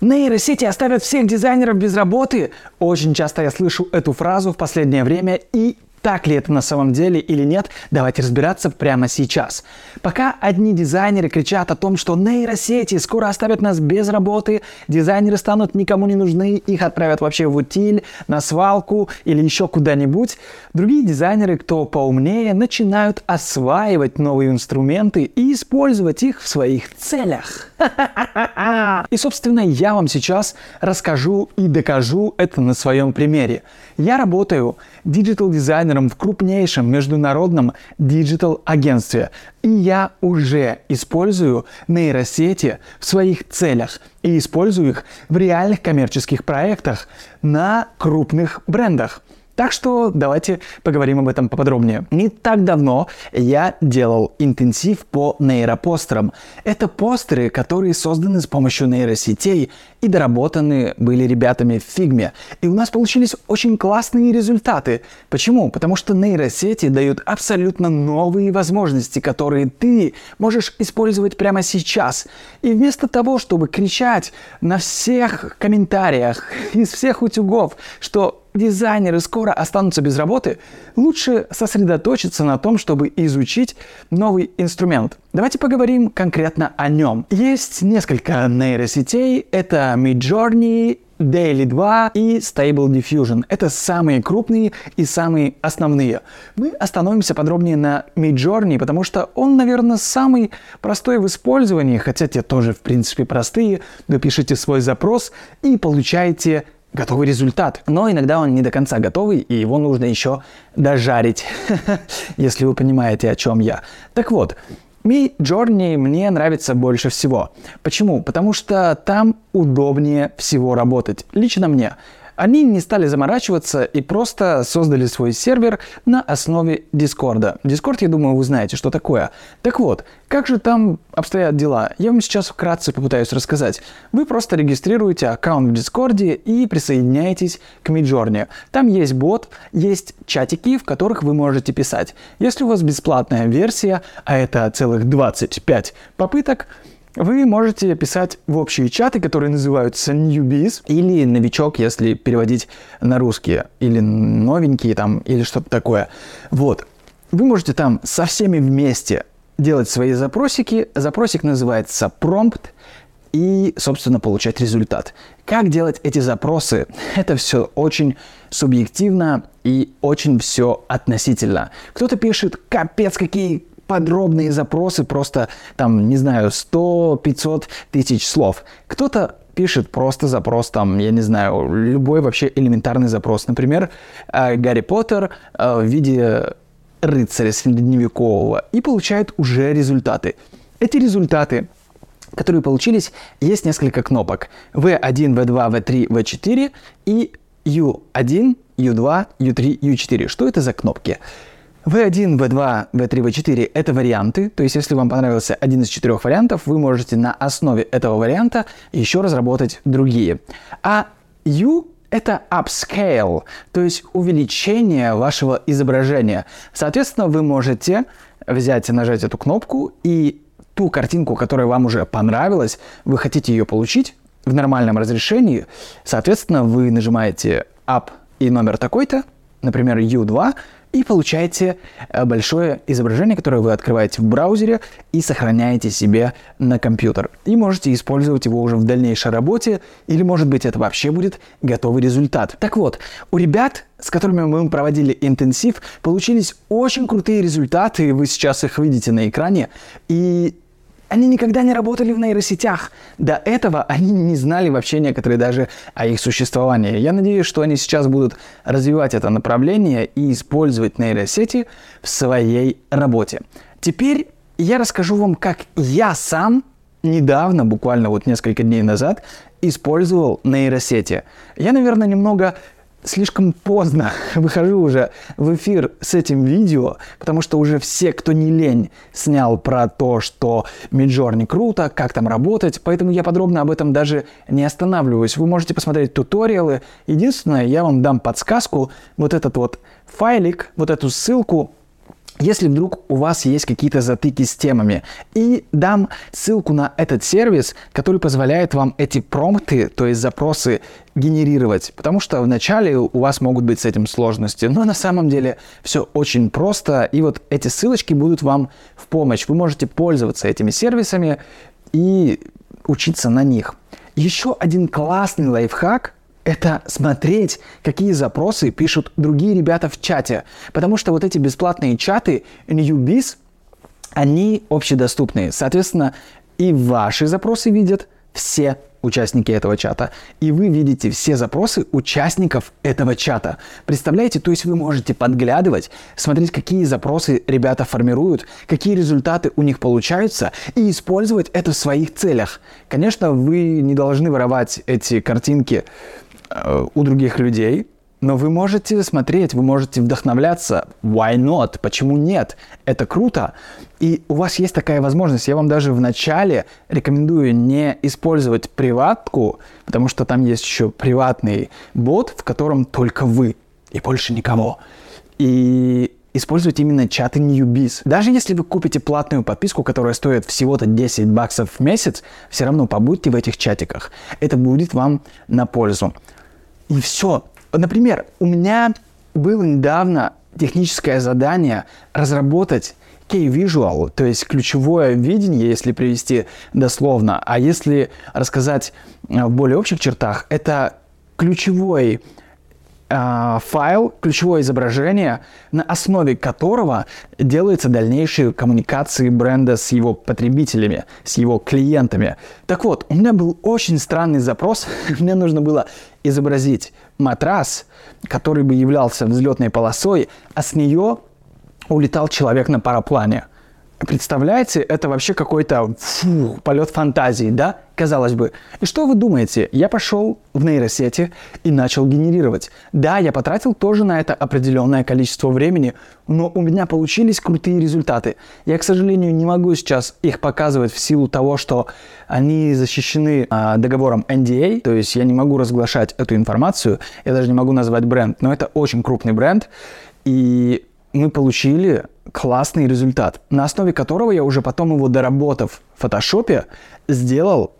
Нейросети оставят всех дизайнеров без работы. Очень часто я слышу эту фразу в последнее время и так ли это на самом деле или нет, давайте разбираться прямо сейчас. Пока одни дизайнеры кричат о том, что нейросети скоро оставят нас без работы, дизайнеры станут никому не нужны, их отправят вообще в утиль, на свалку или еще куда-нибудь, другие дизайнеры, кто поумнее, начинают осваивать новые инструменты и использовать их в своих целях. И, собственно, я вам сейчас расскажу и докажу это на своем примере. Я работаю диджитал-дизайнером в крупнейшем международном диджитал-агентстве. И я уже использую нейросети в своих целях и использую их в реальных коммерческих проектах на крупных брендах. Так что давайте поговорим об этом поподробнее. Не так давно я делал интенсив по нейропостерам. Это постеры, которые созданы с помощью нейросетей и доработаны были ребятами в фигме. И у нас получились очень классные результаты. Почему? Потому что нейросети дают абсолютно новые возможности, которые ты можешь использовать прямо сейчас. И вместо того, чтобы кричать на всех комментариях из всех утюгов, что дизайнеры скоро останутся без работы, лучше сосредоточиться на том, чтобы изучить новый инструмент. Давайте поговорим конкретно о нем. Есть несколько нейросетей. Это Midjourney, Daily 2 и Stable Diffusion. Это самые крупные и самые основные. Мы остановимся подробнее на Midjourney, потому что он, наверное, самый простой в использовании, хотя те тоже, в принципе, простые. Вы пишете свой запрос и получаете готовый результат. Но иногда он не до конца готовый, и его нужно еще дожарить, если вы понимаете, о чем я. Так вот, Midjourney мне нравится больше всего. Почему? Потому что там удобнее всего работать. Лично мне. Они не стали заморачиваться и просто создали свой сервер на основе Дискорда. Дискорд, я думаю, вы знаете, что такое. Так вот, как же там обстоят дела? Я вам сейчас вкратце попытаюсь рассказать. Вы просто регистрируете аккаунт в Дискорде и присоединяетесь к Midjourney. Там есть бот, есть чатики, в которых вы можете писать. Если у вас бесплатная версия, а это целых 25 попыток, вы можете писать в общие чаты, которые называются newbies, или новичок, если переводить на русский, или новенький там, или что-то такое. Вот. Вы можете там со всеми вместе делать свои запросики. Запросик называется prompt и, собственно, получать результат. Как делать эти запросы? Это все очень субъективно и очень все относительно. Кто-то пишет, капец, какие подробные запросы, просто там, не знаю, 100-500 тысяч слов. Кто-то пишет просто запрос, там, я не знаю, любой вообще элементарный запрос. Например, э, Гарри Поттер э, в виде рыцаря средневекового и получает уже результаты. Эти результаты которые получились, есть несколько кнопок. V1, V2, V3, V4 и U1, U2, U3, U4. Что это за кнопки? V1, V2, V3, V4 – это варианты, то есть если вам понравился один из четырех вариантов, вы можете на основе этого варианта еще разработать другие. А U это upscale, то есть увеличение вашего изображения. Соответственно, вы можете взять и нажать эту кнопку, и ту картинку, которая вам уже понравилась, вы хотите ее получить в нормальном разрешении, соответственно, вы нажимаете up и номер такой-то, например, U2, и получаете э, большое изображение, которое вы открываете в браузере и сохраняете себе на компьютер. И можете использовать его уже в дальнейшей работе, или может быть это вообще будет готовый результат. Так вот, у ребят, с которыми мы проводили интенсив, получились очень крутые результаты, вы сейчас их видите на экране, и они никогда не работали в нейросетях. До этого они не знали вообще некоторые даже о их существовании. Я надеюсь, что они сейчас будут развивать это направление и использовать нейросети в своей работе. Теперь я расскажу вам, как я сам недавно, буквально вот несколько дней назад, использовал нейросети. Я, наверное, немного слишком поздно выхожу уже в эфир с этим видео, потому что уже все, кто не лень, снял про то, что Midjourney круто, как там работать, поэтому я подробно об этом даже не останавливаюсь. Вы можете посмотреть туториалы. Единственное, я вам дам подсказку, вот этот вот файлик, вот эту ссылку если вдруг у вас есть какие-то затыки с темами. И дам ссылку на этот сервис, который позволяет вам эти промпты, то есть запросы, генерировать. Потому что вначале у вас могут быть с этим сложности. Но на самом деле все очень просто. И вот эти ссылочки будут вам в помощь. Вы можете пользоваться этими сервисами и учиться на них. Еще один классный лайфхак – это смотреть, какие запросы пишут другие ребята в чате. Потому что вот эти бесплатные чаты Newbiz, они общедоступные. Соответственно, и ваши запросы видят все участники этого чата. И вы видите все запросы участников этого чата. Представляете, то есть вы можете подглядывать, смотреть, какие запросы ребята формируют, какие результаты у них получаются, и использовать это в своих целях. Конечно, вы не должны воровать эти картинки у других людей, но вы можете смотреть, вы можете вдохновляться. Why not? Почему нет? Это круто. И у вас есть такая возможность. Я вам даже в начале рекомендую не использовать приватку, потому что там есть еще приватный бот, в котором только вы и больше никого. И использовать именно чаты Newbiz. Даже если вы купите платную подписку, которая стоит всего-то 10 баксов в месяц, все равно побудьте в этих чатиках. Это будет вам на пользу. И все. Например, у меня было недавно техническое задание разработать K-Visual, то есть ключевое видение, если привести дословно. А если рассказать э, в более общих чертах, это ключевой э, файл, ключевое изображение, на основе которого делаются дальнейшие коммуникации бренда с его потребителями, с его клиентами. Так вот, у меня был очень странный запрос. Мне нужно было изобразить матрас, который бы являлся взлетной полосой, а с нее улетал человек на параплане – Представляете, это вообще какой-то фу, полет фантазии, да? Казалось бы. И что вы думаете? Я пошел в нейросети и начал генерировать. Да, я потратил тоже на это определенное количество времени, но у меня получились крутые результаты. Я, к сожалению, не могу сейчас их показывать в силу того, что они защищены а, договором NDA, то есть я не могу разглашать эту информацию, я даже не могу назвать бренд, но это очень крупный бренд, и мы получили классный результат, на основе которого я уже потом его доработав в фотошопе, сделал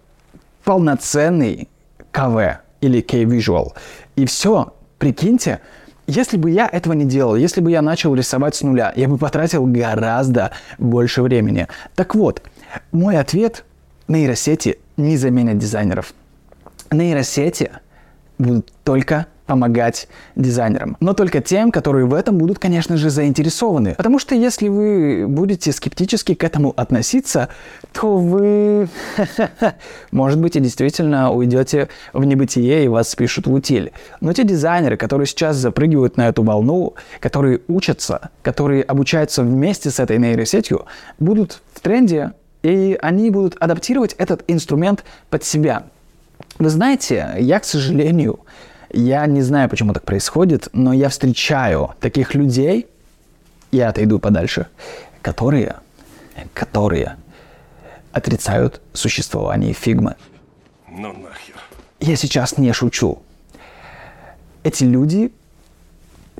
полноценный КВ или K-Visual. И все, прикиньте, если бы я этого не делал, если бы я начал рисовать с нуля, я бы потратил гораздо больше времени. Так вот, мой ответ – нейросети не заменят дизайнеров. Нейросети будут только помогать дизайнерам. Но только тем, которые в этом будут, конечно же, заинтересованы. Потому что если вы будете скептически к этому относиться, то вы, может быть, и действительно уйдете в небытие и вас спишут в утиль. Но те дизайнеры, которые сейчас запрыгивают на эту волну, которые учатся, которые обучаются вместе с этой нейросетью, будут в тренде, и они будут адаптировать этот инструмент под себя. Вы знаете, я, к сожалению, я не знаю, почему так происходит, но я встречаю таких людей, я отойду подальше, которые, которые отрицают существование фигмы. Ну нахер. Я сейчас не шучу. Эти люди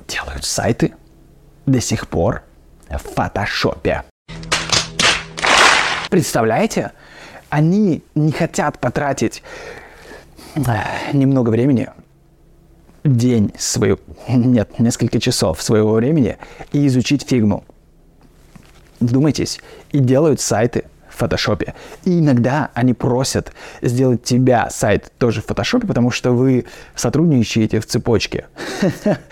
делают сайты до сих пор в фотошопе. Представляете? Они не хотят потратить э, немного времени день своего, нет, несколько часов своего времени и изучить фигму. Вдумайтесь, и делают сайты в фотошопе. И иногда они просят сделать тебя сайт тоже в фотошопе, потому что вы сотрудничаете в цепочке.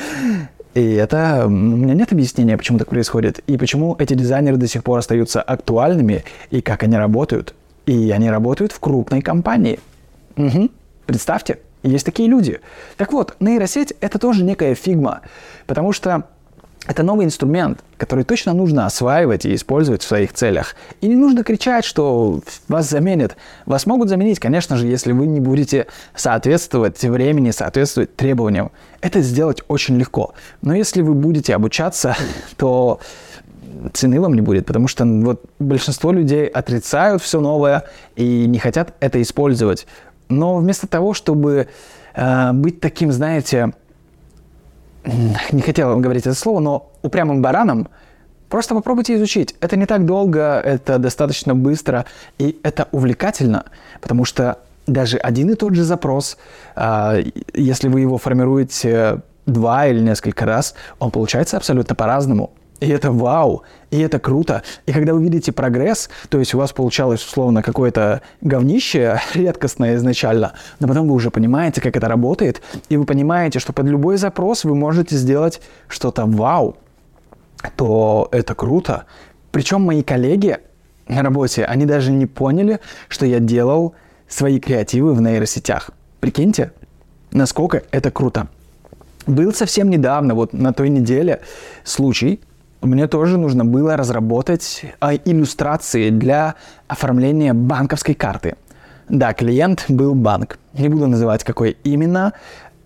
И это... У меня нет объяснения, почему так происходит. И почему эти дизайнеры до сих пор остаются актуальными, и как они работают. И они работают в крупной компании. Угу. Представьте. Есть такие люди. Так вот, нейросеть — это тоже некая фигма, потому что это новый инструмент, который точно нужно осваивать и использовать в своих целях. И не нужно кричать, что вас заменят. Вас могут заменить, конечно же, если вы не будете соответствовать времени, соответствовать требованиям. Это сделать очень легко. Но если вы будете обучаться, то цены вам не будет, потому что вот большинство людей отрицают все новое и не хотят это использовать. Но вместо того, чтобы э, быть таким, знаете, не хотел говорить это слово, но упрямым бараном, Просто попробуйте изучить. Это не так долго, это достаточно быстро, и это увлекательно, потому что даже один и тот же запрос, а, если вы его формируете два или несколько раз, он получается абсолютно по-разному. И это вау, и это круто. И когда вы видите прогресс, то есть у вас получалось условно какое-то говнище редкостное изначально, но потом вы уже понимаете, как это работает, и вы понимаете, что под любой запрос вы можете сделать что-то вау то это круто. Причем мои коллеги на работе, они даже не поняли, что я делал свои креативы в нейросетях. Прикиньте, насколько это круто. Был совсем недавно, вот на той неделе, случай, мне тоже нужно было разработать а, иллюстрации для оформления банковской карты. Да, клиент был банк. Не буду называть, какой именно.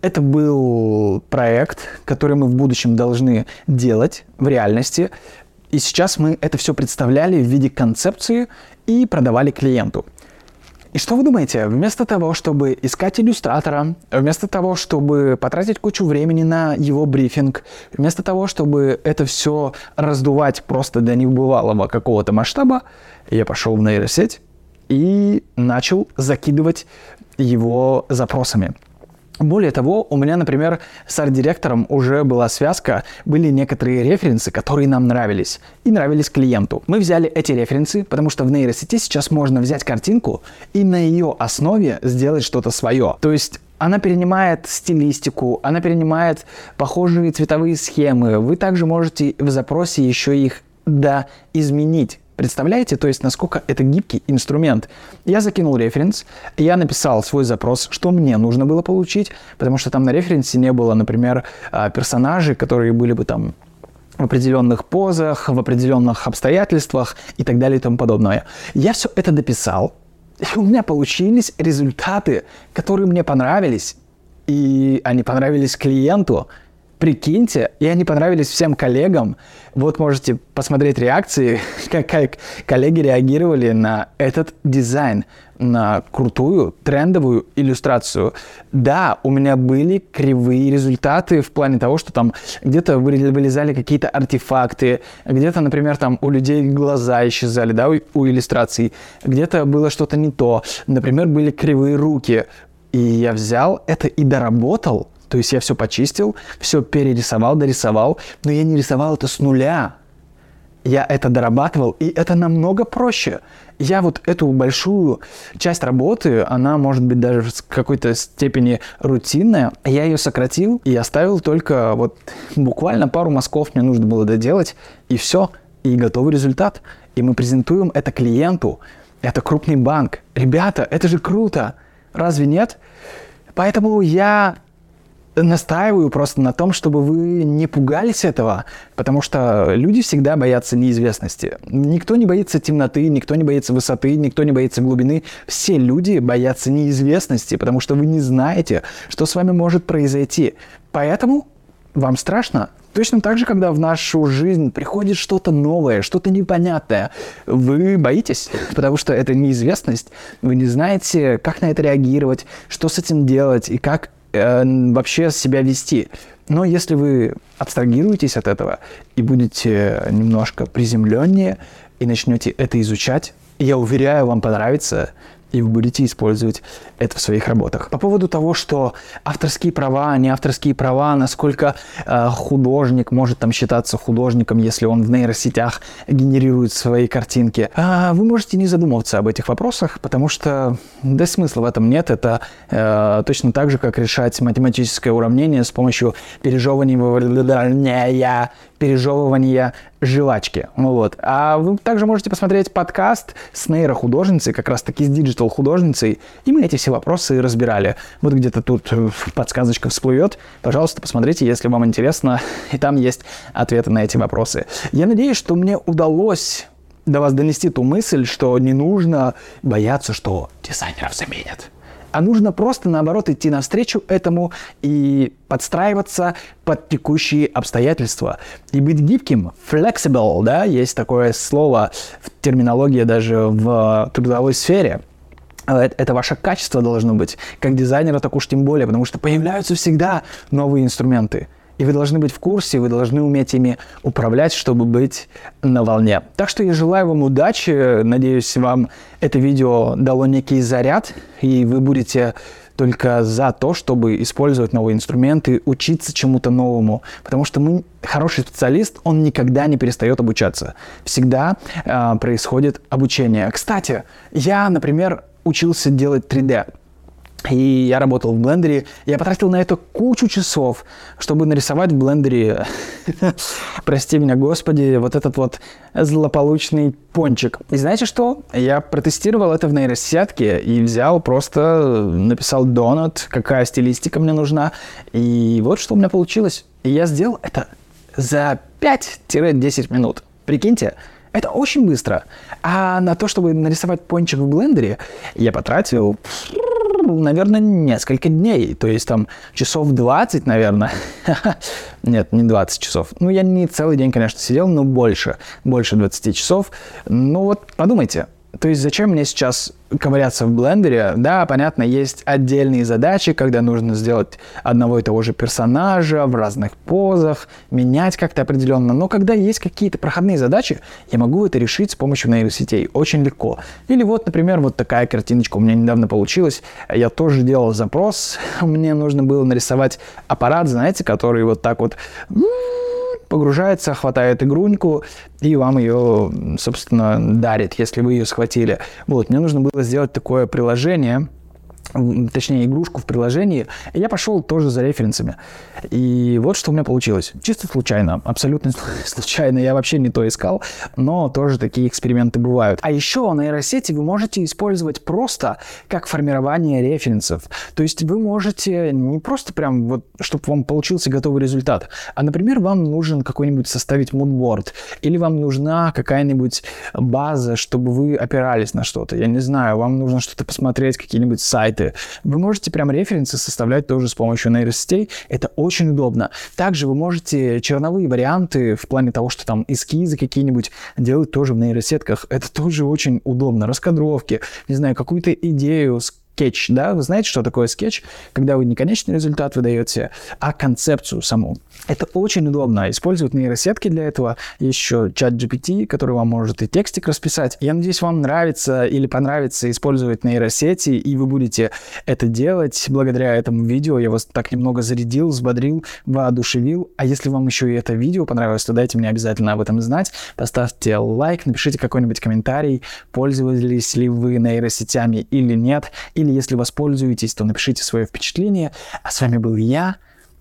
Это был проект, который мы в будущем должны делать в реальности. И сейчас мы это все представляли в виде концепции и продавали клиенту. И что вы думаете? Вместо того, чтобы искать иллюстратора, вместо того, чтобы потратить кучу времени на его брифинг, вместо того, чтобы это все раздувать просто до небывалого какого-то масштаба, я пошел в нейросеть и начал закидывать его запросами. Более того, у меня, например, с арт-директором уже была связка, были некоторые референсы, которые нам нравились и нравились клиенту. Мы взяли эти референсы, потому что в нейросети сейчас можно взять картинку и на ее основе сделать что-то свое. То есть она перенимает стилистику, она перенимает похожие цветовые схемы. Вы также можете в запросе еще их да изменить. Представляете, то есть насколько это гибкий инструмент. Я закинул референс, я написал свой запрос, что мне нужно было получить, потому что там на референсе не было, например, а, персонажей, которые были бы там в определенных позах, в определенных обстоятельствах и так далее и тому подобное. Я все это дописал, и у меня получились результаты, которые мне понравились, и они понравились клиенту, Прикиньте, и они понравились всем коллегам. Вот можете посмотреть реакции, как, как коллеги реагировали на этот дизайн, на крутую трендовую иллюстрацию. Да, у меня были кривые результаты в плане того, что там где-то вылезали какие-то артефакты, где-то, например, там у людей глаза исчезали, да, у, у иллюстраций, где-то было что-то не то. Например, были кривые руки. И я взял это и доработал – то есть я все почистил, все перерисовал, дорисовал, но я не рисовал это с нуля. Я это дорабатывал, и это намного проще. Я вот эту большую часть работы, она может быть даже в какой-то степени рутинная, я ее сократил и оставил только вот буквально пару мазков мне нужно было доделать, и все, и готовый результат. И мы презентуем это клиенту. Это крупный банк. Ребята, это же круто. Разве нет? Поэтому я настаиваю просто на том, чтобы вы не пугались этого, потому что люди всегда боятся неизвестности. Никто не боится темноты, никто не боится высоты, никто не боится глубины. Все люди боятся неизвестности, потому что вы не знаете, что с вами может произойти. Поэтому вам страшно. Точно так же, когда в нашу жизнь приходит что-то новое, что-то непонятное, вы боитесь, потому что это неизвестность, вы не знаете, как на это реагировать, что с этим делать и как э, вообще себя вести. Но если вы абстрагируетесь от этого и будете немножко приземленнее и начнете это изучать, я уверяю, вам понравится, и вы будете использовать это в своих работах. По поводу того, что авторские права, не авторские права, насколько э, художник может там считаться художником, если он в нейросетях генерирует свои картинки, э, вы можете не задумываться об этих вопросах, потому что да смысла в этом нет. Это э, точно так же, как решать математическое уравнение с помощью пережевывания пережевывания жвачки. Вот. А вы также можете посмотреть подкаст с нейрохудожницей, как раз таки с диджитал художницей, и мы эти все вопросы разбирали. Вот где-то тут подсказочка всплывет. Пожалуйста, посмотрите, если вам интересно, и там есть ответы на эти вопросы. Я надеюсь, что мне удалось до вас донести ту мысль, что не нужно бояться, что дизайнеров заменят а нужно просто, наоборот, идти навстречу этому и подстраиваться под текущие обстоятельства. И быть гибким, flexible, да, есть такое слово в терминологии даже в трудовой сфере. Это ваше качество должно быть, как дизайнера, так уж тем более, потому что появляются всегда новые инструменты. И вы должны быть в курсе, вы должны уметь ими управлять, чтобы быть на волне. Так что я желаю вам удачи. Надеюсь, вам это видео дало некий заряд, и вы будете только за то, чтобы использовать новые инструменты, учиться чему-то новому. Потому что мы, хороший специалист, он никогда не перестает обучаться. Всегда э, происходит обучение. Кстати, я, например, учился делать 3D. И я работал в блендере. Я потратил на это кучу часов, чтобы нарисовать в блендере, прости меня, господи, вот этот вот злополучный пончик. И знаете что? Я протестировал это в нейросетке и взял просто, написал донат, какая стилистика мне нужна. И вот что у меня получилось. И я сделал это за 5-10 минут. Прикиньте, это очень быстро. А на то, чтобы нарисовать пончик в блендере, я потратил наверное, несколько дней. То есть там часов 20, наверное. Нет, не 20 часов. Ну, я не целый день, конечно, сидел, но больше. Больше 20 часов. Ну вот, подумайте, то есть зачем мне сейчас ковыряться в блендере? Да, понятно, есть отдельные задачи, когда нужно сделать одного и того же персонажа в разных позах, менять как-то определенно. Но когда есть какие-то проходные задачи, я могу это решить с помощью нейросетей очень легко. Или вот, например, вот такая картиночка у меня недавно получилась. Я тоже делал запрос. Мне нужно было нарисовать аппарат, знаете, который вот так вот погружается, хватает игруньку и вам ее, собственно, дарит, если вы ее схватили. Вот, мне нужно было сделать такое приложение, точнее, игрушку в приложении, я пошел тоже за референсами. И вот что у меня получилось. Чисто случайно, абсолютно случайно, я вообще не то искал, но тоже такие эксперименты бывают. А еще нейросети вы можете использовать просто как формирование референсов. То есть вы можете не просто прям вот, чтобы вам получился готовый результат, а, например, вам нужен какой-нибудь составить мудборд, или вам нужна какая-нибудь база, чтобы вы опирались на что-то. Я не знаю, вам нужно что-то посмотреть, какие-нибудь сайты, сайты. Вы можете прям референсы составлять тоже с помощью нейросетей. Это очень удобно. Также вы можете черновые варианты в плане того, что там эскизы какие-нибудь делать тоже в нейросетках. Это тоже очень удобно. Раскадровки, не знаю, какую-то идею, скетч, да? Вы знаете, что такое скетч? Когда вы не конечный результат выдаете, а концепцию саму. Это очень удобно. Использовать нейросетки для этого. Еще ChatGPT, который вам может и текстик расписать. Я надеюсь, вам нравится или понравится использовать нейросети, и вы будете это делать. Благодаря этому видео я вас так немного зарядил, взбодрил, воодушевил. А если вам еще и это видео понравилось, то дайте мне обязательно об этом знать. Поставьте лайк, напишите какой-нибудь комментарий, пользовались ли вы нейросетями или нет, или если воспользуетесь, то напишите свое впечатление. А с вами был я,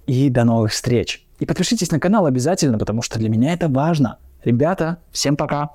и до новых встреч. И подпишитесь на канал обязательно, потому что для меня это важно. Ребята, всем пока!